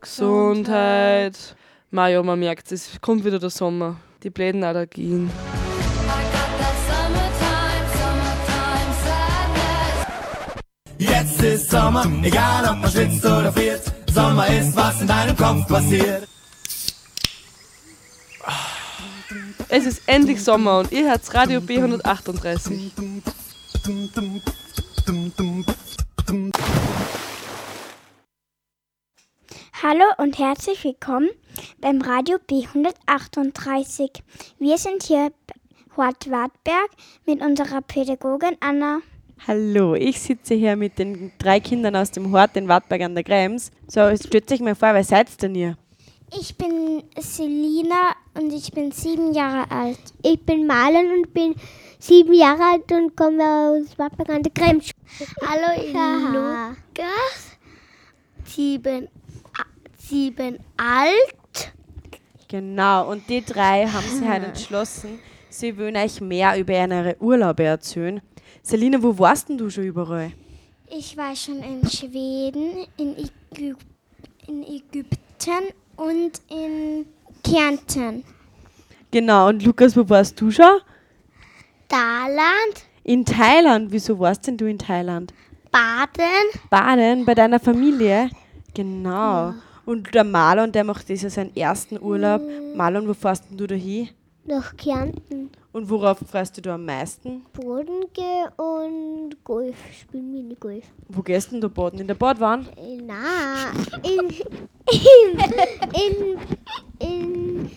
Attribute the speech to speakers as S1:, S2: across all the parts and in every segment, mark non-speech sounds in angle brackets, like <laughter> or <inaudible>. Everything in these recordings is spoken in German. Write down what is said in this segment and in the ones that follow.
S1: Gesundheit. Maja, man merkt es, kommt wieder der Sommer. Die bläden Allergien.
S2: Jetzt ist Sommer, egal ob man schwitzt oder friert. Sommer ist, was in deinem Kopf passiert.
S1: Es ist endlich Sommer und ihr hört Radio B138.
S3: Hallo und herzlich willkommen beim Radio B138. Wir sind hier Hort Wartberg mit unserer Pädagogin Anna.
S4: Hallo, ich sitze hier mit den drei Kindern aus dem Hort in Wartberg an der Krems. So, stellt euch mal vor, wer seid ihr denn hier?
S3: Ich bin Selina und ich bin sieben Jahre alt. Ich bin Malen und bin sieben Jahre alt und komme aus Wartberg an der Krems.
S5: Hallo, ich bin Lukas, sieben, sieben alt.
S4: Genau, und die drei haben sich heute entschlossen, sie wollen euch mehr über ihre Urlaube erzählen. Selina, wo warst denn du schon überall?
S3: Ich war schon in Schweden, in, Ägyp in Ägypten und in Kärnten.
S4: Genau, und Lukas, wo warst du schon?
S5: Thailand,
S4: In Thailand. Wieso warst denn du in Thailand?
S5: Baden,
S4: Baden, bei deiner Familie? Genau. Und der Marlon, der macht dieses seinen ersten Urlaub. Marlon, wo fährst denn du da hin?
S3: Nach Kärnten.
S4: Und worauf freust du da am meisten?
S3: Bodensee und Golf, spielen Minigolf.
S4: Wo gehst denn du baden? In der Badwanne?
S3: Äh, Na, in, in, in, in,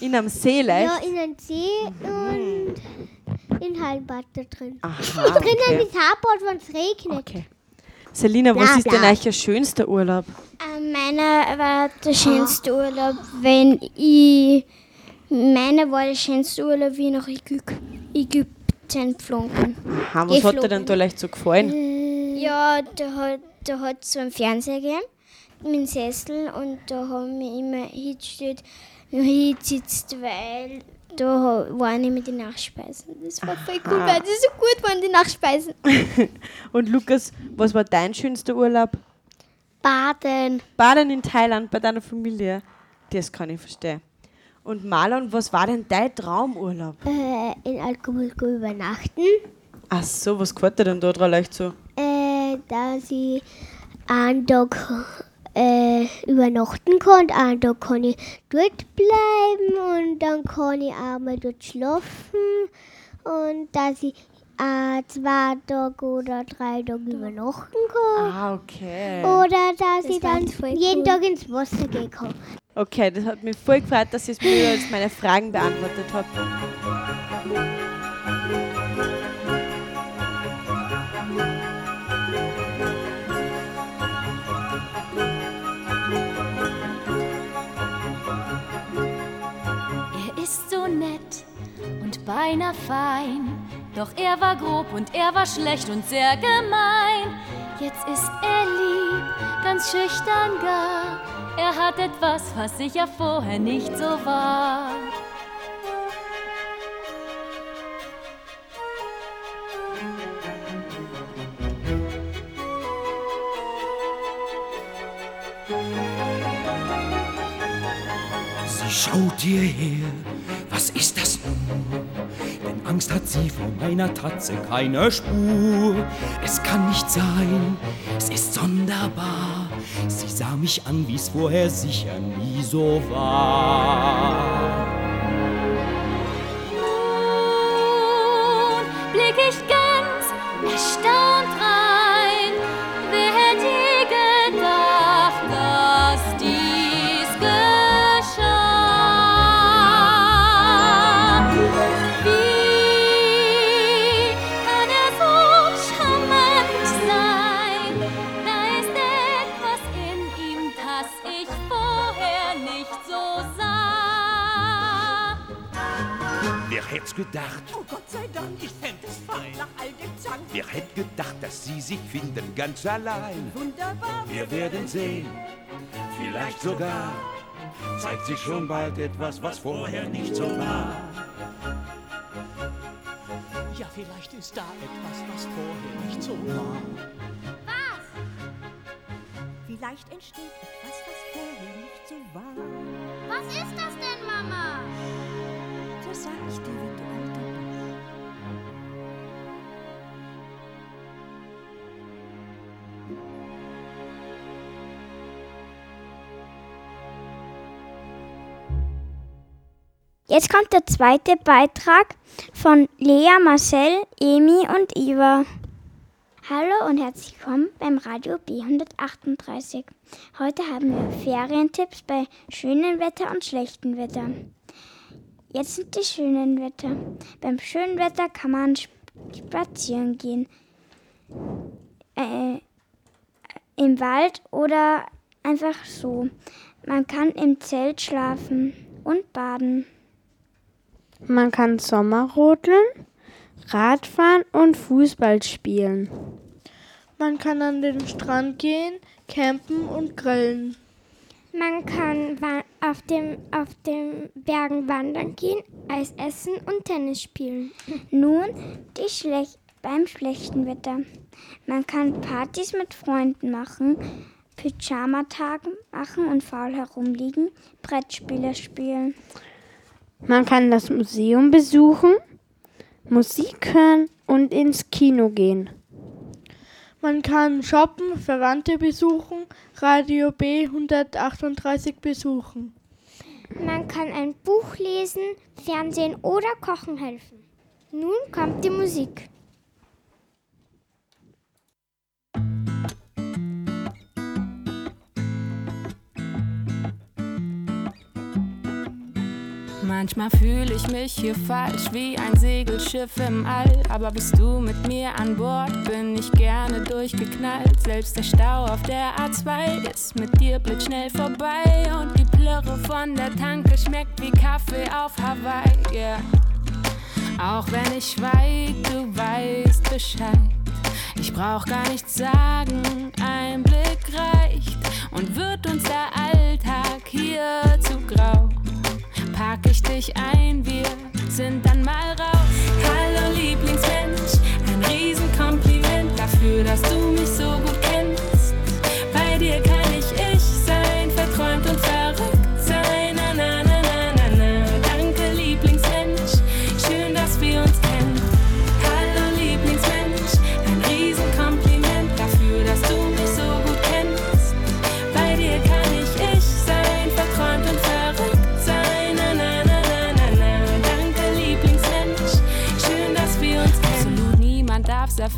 S4: In am See leicht?
S3: ja, in einem See und in Hallenbad da drin.
S4: Aha,
S3: Drinnen
S4: okay.
S3: mit Haarboot, wenn es regnet.
S4: okay. Selina, was
S3: Bla,
S4: ist denn
S3: bla.
S4: euch schönster Urlaub?
S3: Äh, meiner war der schönste Urlaub, wenn ich. Meiner war der schönste Urlaub, wie ich nach Ägyp Ägypten geflogen.
S4: Aha, was hat dir
S3: Geflogen.
S4: denn da leicht so gefallen?
S3: Ja, da hat da hat so einen Fernseher gegeben, mit Sessel und da haben wir immer hingestellt, hingesitzt, weil da ha- waren immer die Nachspeisen. Das war voll cool, weil die so gut waren, die Nachspeisen. <laughs>
S4: Und Lukas, was war dein schönster Urlaub?
S5: Baden,
S4: Baden in Thailand bei deiner Familie. Das kann ich verstehen. Und Marlon, was war denn dein Traumurlaub?
S3: Äh, in Alkoholko übernachten,
S4: Ach so, was gefällt dir denn da dran leicht so?
S3: äh, dass ich einen Tag äh, übernachten kann, einen Tag kann ich dort bleiben und dann kann ich auch mal dort schlafen und dass ich äh, zwei Tage oder drei Tage übernachten kann.
S4: Ah, okay.
S3: Oder dass ich
S5: war
S3: dann jeden
S5: cool.
S3: Tag ins Wasser gehen kann.
S4: Okay, das hat mich voll gefreut, dass ihr mir jetzt meine Fragen beantwortet habt.
S6: Beinahe fein. Doch er war grob und er war schlecht und sehr gemein. Jetzt ist er lieb, ganz schüchtern gar. Er hat etwas, was sicher vorher nicht so war.
S2: Sie schaut hierher, was ist das nun?
S7: Denn Angst hat sie vor meiner Tatze keine Spur. Es kann nicht sein, es ist sonderbar. Sie sah mich an, wie's vorher sicher nie so war.
S6: Nun blick ich ganz erstaunt
S8: hätt's gedacht?
S2: Oh Gott sei Dank, ich fände es fein. Nach all dem Zank.
S8: Wer hätte gedacht, dass sie sich finden ganz allein?
S2: Wunderbar.
S8: Wir werden sehen, vielleicht sogar zeigt sich schon bald etwas, was vorher nicht so war.
S2: Ja, vielleicht ist da etwas, was vorher nicht so war.
S5: wie
S9: Vielleicht entsteht etwas, was vorher nicht so war.
S5: Was ist das denn, Mama?
S10: Jetzt kommt der zweite Beitrag von Lea, Marcel, Emi und Iva. Hallo und herzlich willkommen beim Radio B138. Heute haben wir Ferientipps bei schönem Wetter und schlechtem Wetter. Jetzt sind die schönen Wetter. Beim schönen Wetter kann man sp- spazieren gehen. Äh, Im Wald oder einfach so. Man kann im Zelt schlafen und baden.
S11: Man kann Sommerrodeln, Radfahren und Fußball spielen.
S12: Man kann an den Strand gehen, campen und grillen.
S13: Man kann auf dem, auf den Bergen wandern gehen, Eis essen und Tennis spielen. <clears throat>
S10: Nun die Schlech beim schlechten Wetter. Man kann Partys mit Freunden machen, Pyjama-Tage machen und faul herumliegen, Brettspiele spielen.
S11: Man kann das Museum besuchen, Musik hören und ins Kino gehen.
S12: Man kann shoppen, Verwandte besuchen, Radio B138 besuchen.
S13: Man kann ein Buch lesen, Fernsehen oder kochen helfen. Nun kommt die Musik.
S14: Manchmal fühle ich mich hier falsch wie ein Segelschiff im All. Aber bist du mit mir an Bord, bin ich gerne durchgeknallt. Selbst der Stau auf der A2 ist mit dir blitzschnell vorbei. Und die Plörre von der Tanke schmeckt wie Kaffee auf Hawaii. Yeah. Auch wenn ich schweig, du weißt Bescheid. Ich brauch gar nichts sagen, dich ein, wir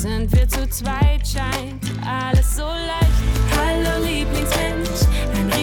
S14: sind wir zu zweit, scheint alles so leicht. Hallo Lieblingsmensch, ein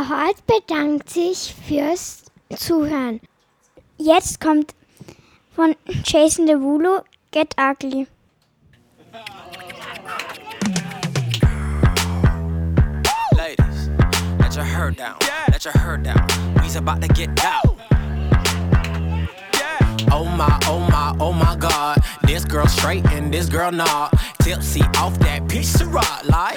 S13: Frau Hort bedankt sich fürs Zuhören.
S10: Jetzt kommt von Jason Derulo Get Ugly.
S15: Ladies, let your hair down, let your hair down. We's about to get down. Oh my, oh my, oh my God. This girl straight and this girl not. Tipsy off that piece of rock like.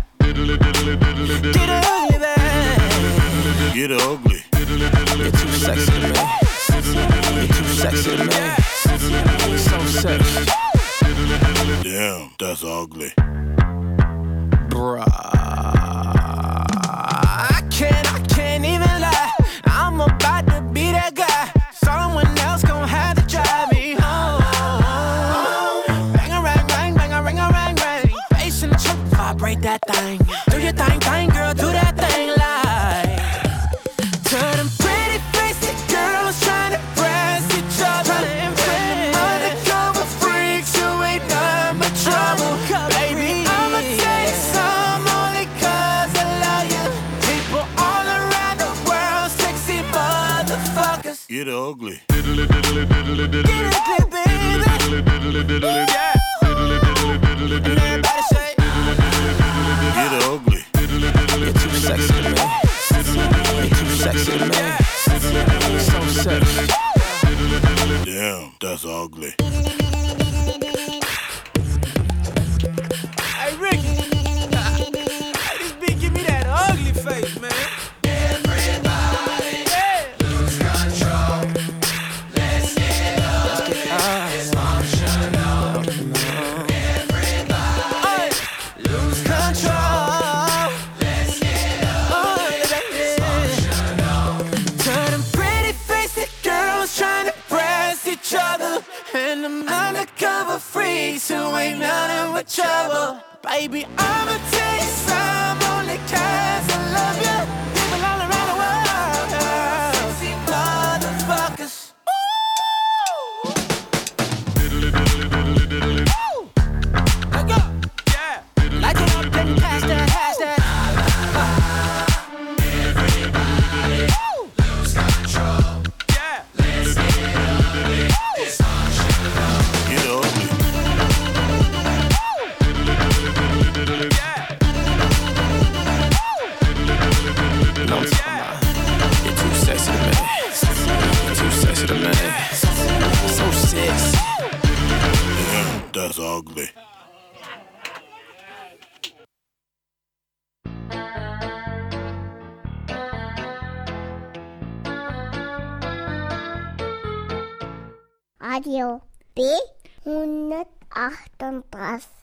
S8: You're ugly.
S15: You're too sexy, man. You're too sexy, man. So sexy.
S8: Damn, that's ugly.
S15: Bruh. too Sexy, man. baby, I'm
S8: a 10.
S3: Radio B 138.